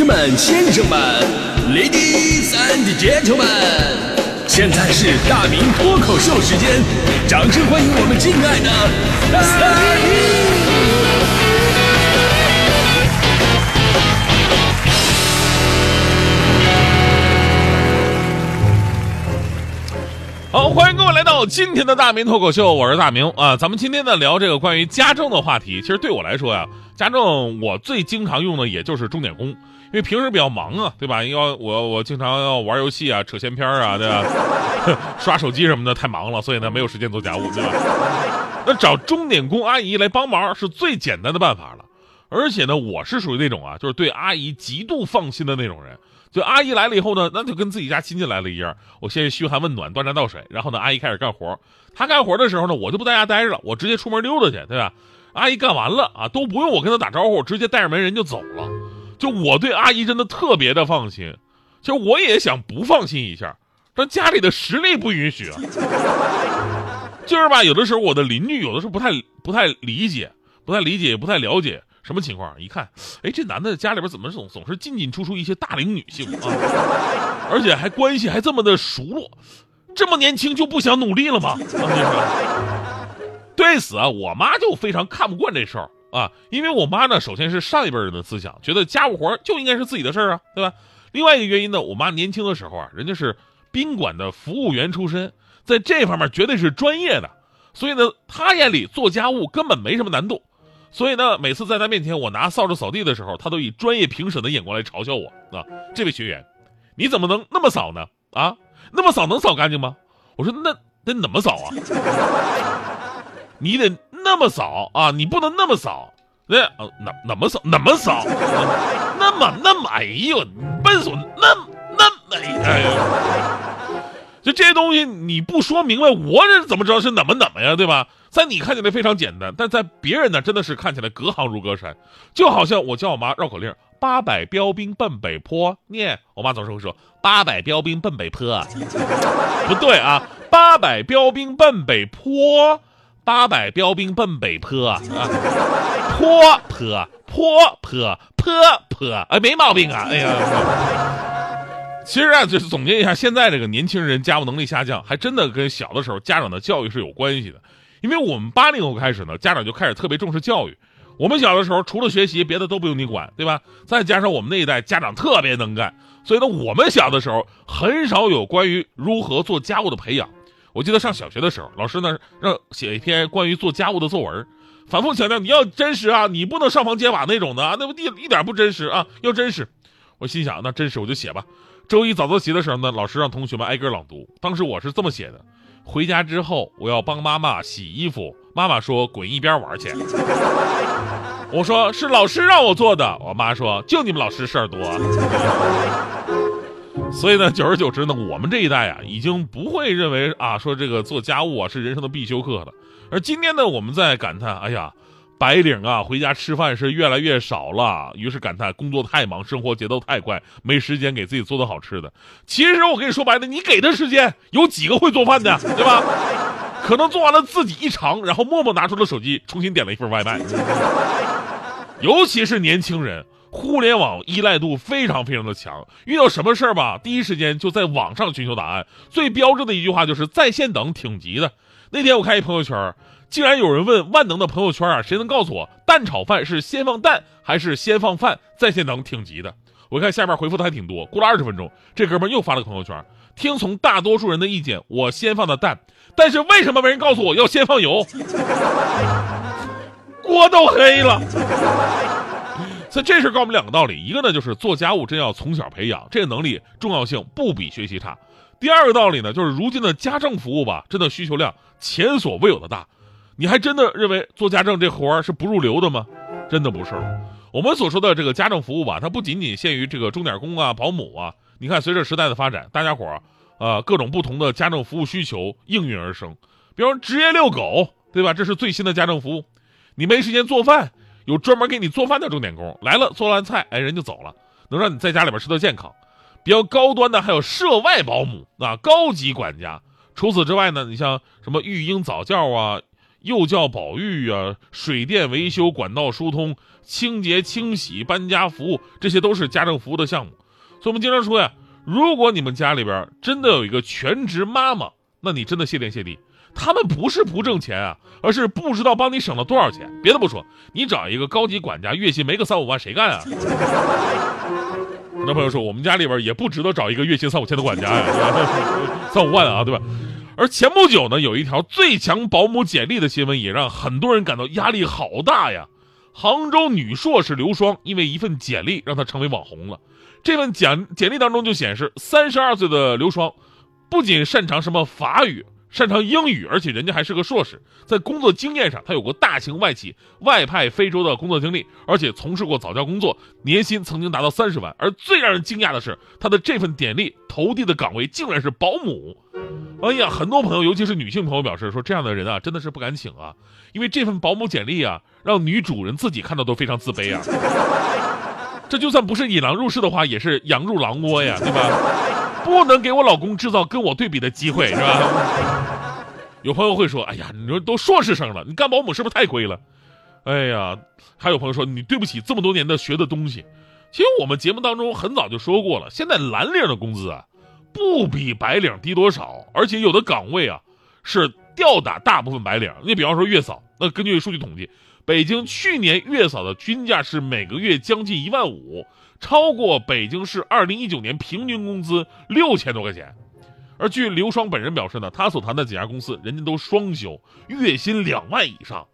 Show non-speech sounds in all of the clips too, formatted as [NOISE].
士们、先生们、Ladies and Gentlemen，现在是大明脱口秀时间，掌声欢迎我们敬爱的大明！好，欢迎各位来到今天的大明脱口秀，我是大明啊。咱们今天呢聊这个关于家政的话题。其实对我来说呀，家政我最经常用的也就是钟点工，因为平时比较忙啊，对吧？要我我经常要玩游戏啊、扯闲篇啊，对吧？[LAUGHS] 刷手机什么的太忙了，所以呢没有时间做家务，对吧？那找钟点工阿姨来帮忙是最简单的办法了。而且呢，我是属于那种啊，就是对阿姨极度放心的那种人。就阿姨来了以后呢，那就跟自己家亲戚来了一样。我先嘘寒问暖，端茶倒水，然后呢，阿姨开始干活。她干活的时候呢，我就不在家待着了，我直接出门溜达去，对吧？阿姨干完了啊，都不用我跟她打招呼，直接带着门人就走了。就我对阿姨真的特别的放心。其实我也想不放心一下，但家里的实力不允许啊。就是吧，有的时候我的邻居有的时候不太不太理解，不太理解，也不太了解。什么情况？一看，哎，这男的家里边怎么总总是进进出出一些大龄女性啊？而且还关系还这么的熟络，这么年轻就不想努力了吗？对此啊，我妈就非常看不惯这事儿啊，因为我妈呢，首先是上一辈人的思想，觉得家务活就应该是自己的事儿啊，对吧？另外一个原因呢，我妈年轻的时候啊，人家是宾馆的服务员出身，在这方面绝对是专业的，所以呢，她眼里做家务根本没什么难度。所以呢，每次在她面前，我拿扫帚扫地的时候，她都以专业评审的眼光来嘲笑我啊！这位学员，你怎么能那么扫呢？啊，那么扫能扫干净吗？我说那那怎么扫啊？[LAUGHS] 你得那么扫啊！你不能那么扫，那呃怎怎么扫？那么扫？那么那么哎呦，笨怂！那那哎呀，就这些东西你不说明白，我这怎么知道是怎么怎么呀？对吧？在你看起来非常简单，但在别人呢，真的是看起来隔行如隔山。就好像我教我妈绕口令：“八百标兵奔北坡。”念，我妈总是会说：“八百标兵奔北坡。”不对啊，“八百标兵奔北坡，八百标兵奔北坡啊，坡坡坡坡坡坡，哎，没毛病啊！[LAUGHS] 哎呀，其实啊，就是总结一下，现在这个年轻人家务能力下降，还真的跟小的时候家长的教育是有关系的。因为我们八零后开始呢，家长就开始特别重视教育。我们小的时候，除了学习，别的都不用你管，对吧？再加上我们那一代家长特别能干，所以呢，我们小的时候很少有关于如何做家务的培养。我记得上小学的时候，老师呢让写一篇关于做家务的作文，反复强调你要真实啊，你不能上房揭瓦那种的，那不一一点不真实啊，要真实。我心想，那真实我就写吧。周一早自习的时候呢，老师让同学们挨个朗读，当时我是这么写的。回家之后，我要帮妈妈洗衣服。妈妈说：“滚一边玩去。”我说：“是老师让我做的。”我妈说：“就你们老师事儿多。”所以呢，久而久之呢，我们这一代啊，已经不会认为啊，说这个做家务啊是人生的必修课了。而今天呢，我们在感叹：“哎呀。”白领啊，回家吃饭是越来越少了，于是感叹工作太忙，生活节奏太快，没时间给自己做的好吃的。其实我跟你说白了，你给的时间有几个会做饭的，对吧？[LAUGHS] 可能做完了自己一尝，然后默默拿出了手机，重新点了一份外卖。[LAUGHS] 尤其是年轻人，互联网依赖度非常非常的强，遇到什么事儿吧，第一时间就在网上寻求答案。最标志的一句话就是在线等，挺急的。那天我看一朋友圈。竟然有人问万能的朋友圈啊，谁能告诉我蛋炒饭是先放蛋还是先放饭？在线等挺急的。我看下面回复的还挺多。过了二十分钟，这哥们又发了个朋友圈，听从大多数人的意见，我先放的蛋，但是为什么没人告诉我要先放油？[LAUGHS] 锅都黑了。所以这事告诉我们两个道理，一个呢就是做家务真要从小培养，这个能力重要性不比学习差。第二个道理呢，就是如今的家政服务吧，真的需求量前所未有的大。你还真的认为做家政这活儿是不入流的吗？真的不是。我们所说的这个家政服务吧，它不仅仅限于这个钟点工啊、保姆啊。你看，随着时代的发展，大家伙儿啊，各种不同的家政服务需求应运而生。比如职业遛狗，对吧？这是最新的家政服务。你没时间做饭，有专门给你做饭的钟点工来了，做完菜，哎，人就走了，能让你在家里边吃的健康。比较高端的还有涉外保姆啊，高级管家。除此之外呢，你像什么育婴早教啊。幼教保育啊、水电维修、管道疏通、清洁清洗、搬家服务，这些都是家政服务的项目。所以我们经常说呀，如果你们家里边真的有一个全职妈妈，那你真的谢天谢地。他们不是不挣钱啊，而是不知道帮你省了多少钱。别的不说，你找一个高级管家，月薪没个三五万，谁干啊？很多朋友说，我们家里边也不值得找一个月薪三五千的管家呀，[LAUGHS] 三五万啊，对吧？而前不久呢，有一条最强保姆简历的新闻，也让很多人感到压力好大呀。杭州女硕士刘双因为一份简历让她成为网红了。这份简简历当中就显示，三十二岁的刘双不仅擅长什么法语。擅长英语，而且人家还是个硕士，在工作经验上，他有过大型外企外派非洲的工作经历，而且从事过早教工作，年薪曾经达到三十万。而最让人惊讶的是，他的这份简历投递的岗位竟然是保姆。哎呀，很多朋友，尤其是女性朋友表示说，这样的人啊，真的是不敢请啊，因为这份保姆简历啊，让女主人自己看到都非常自卑啊。这就算不是引狼入室的话，也是羊入狼窝呀，对吧？不能给我老公制造跟我对比的机会，[LAUGHS] 是吧？有朋友会说：“哎呀，你说都硕士生了，你干保姆是不是太亏了？”哎呀，还有朋友说：“你对不起这么多年的学的东西。”其实我们节目当中很早就说过了，现在蓝领的工资啊，不比白领低多少，而且有的岗位啊是吊打大部分白领。你比方说月嫂，那根据数据统计，北京去年月嫂的均价是每个月将近一万五。超过北京市二零一九年平均工资六千多块钱，而据刘双本人表示呢，他所谈的几家公司，人家都双休，月薪两万以上。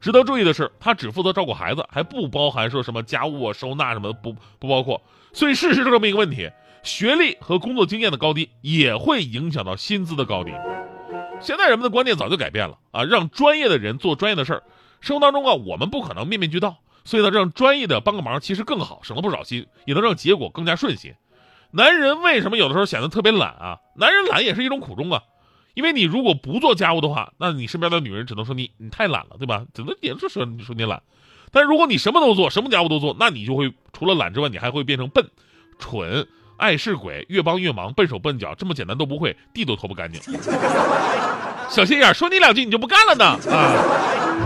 值得注意的是，他只负责照顾孩子，还不包含说什么家务啊、收纳什么的，不不包括。所以事实就这么一个问题：学历和工作经验的高低也会影响到薪资的高低。现在人们的观念早就改变了啊，让专业的人做专业的事儿。生活当中啊，我们不可能面面俱到。所以呢，让专业的帮个忙其实更好，省了不少心，也能让结果更加顺心。男人为什么有的时候显得特别懒啊？男人懒也是一种苦衷啊，因为你如果不做家务的话，那你身边的女人只能说你你太懒了，对吧？只能也是说你说你懒。但如果你什么都做，什么家务都做，那你就会除了懒之外，你还会变成笨、蠢、爱事鬼，越帮越忙，笨手笨脚，这么简单都不会，地都拖不干净。[LAUGHS] 小心眼，说你两句你就不干了呢啊！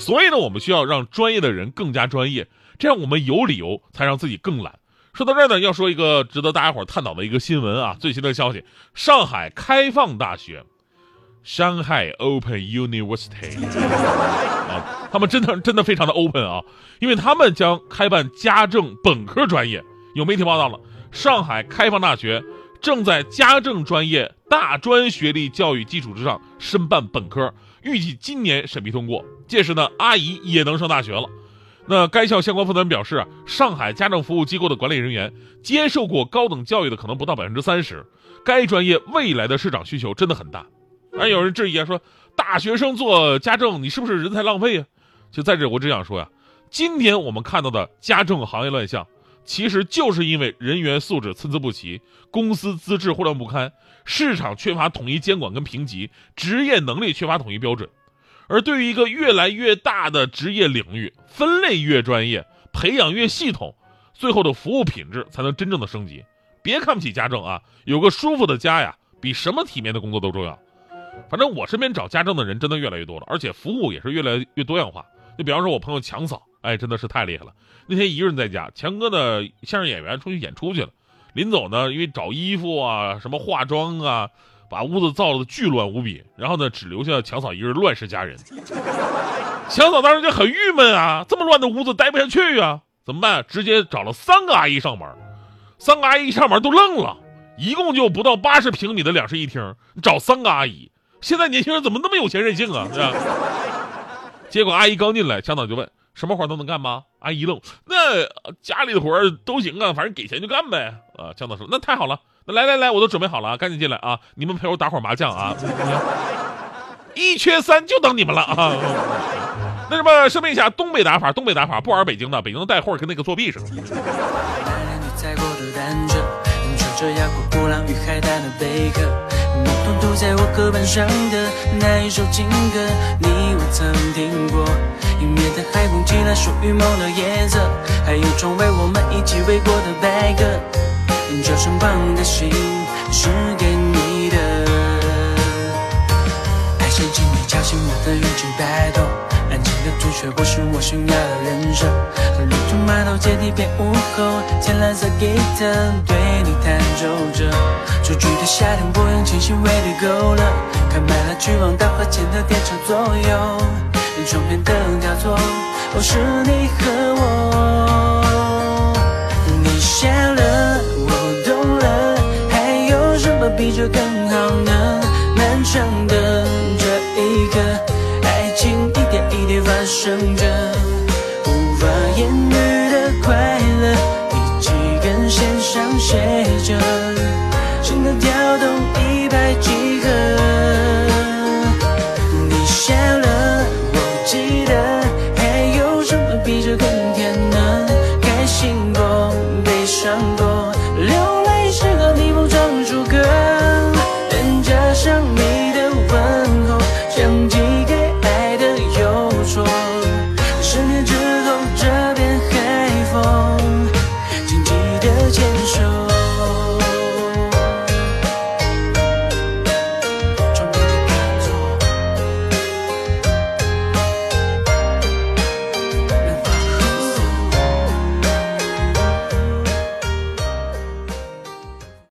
所以呢，我们需要让专业的人更加专业，这样我们有理由才让自己更懒。说到这儿呢，要说一个值得大家伙探讨的一个新闻啊，最新的消息：上海开放大学，Shanghai Open University [LAUGHS] 啊，他们真的真的非常的 open 啊，因为他们将开办家政本科专业。有媒体报道了，上海开放大学正在家政专业大专学历教育基础之上申办本科。预计今年审批通过，届时呢，阿姨也能上大学了。那该校相关负责人表示啊，上海家政服务机构的管理人员接受过高等教育的可能不到百分之三十，该专业未来的市场需求真的很大。而有人质疑啊，说大学生做家政，你是不是人才浪费啊？就在这，我只想说呀，今天我们看到的家政行业乱象。其实就是因为人员素质参差不齐，公司资质混乱不堪，市场缺乏统一监管跟评级，职业能力缺乏统一标准。而对于一个越来越大的职业领域，分类越专业，培养越系统，最后的服务品质才能真正的升级。别看不起家政啊，有个舒服的家呀，比什么体面的工作都重要。反正我身边找家政的人真的越来越多了，而且服务也是越来越多样化。就比方说我朋友强嫂。哎，真的是太厉害了！那天一个人在家，强哥的相声演员出去演出去了，临走呢，因为找衣服啊、什么化妆啊，把屋子造的巨乱无比，然后呢，只留下强嫂一人乱世佳人。强嫂当时就很郁闷啊，这么乱的屋子待不下去啊，怎么办？直接找了三个阿姨上门，三个阿姨一上门都愣了，一共就不到八十平米的两室一厅，找三个阿姨，现在年轻人怎么那么有钱任性啊？是吧？结果阿姨刚进来，强嫂就问。什么活都能干吗？阿姨愣，那家里的活都行啊，反正给钱就干呗。啊，强嫂说，那太好了，来来来，我都准备好了，赶紧进来啊！你们陪我打会儿麻将啊，一缺三就等你们了啊！那什么，声明一下，东北打法，东北打法，不玩北京的，北京的带货跟那个作弊似的。涂在我课本上的那一首情歌，你我曾听过。迎面的海风，寄来属于梦的颜色，还有窗外我们一起围过的白鸽。这身旁的心是给你的，爱像情。敲醒我的云气摆动，安静的朱雀不是我想要的人生。路途码头阶梯变午后，浅蓝色吉他对你弹奏着。出去的夏天不用清醒，为你勾勒，开满了去往大河前的电车左右，窗边灯交错，哦，是你和我。就更好呢？漫长的这一刻，爱情一点一点发生着。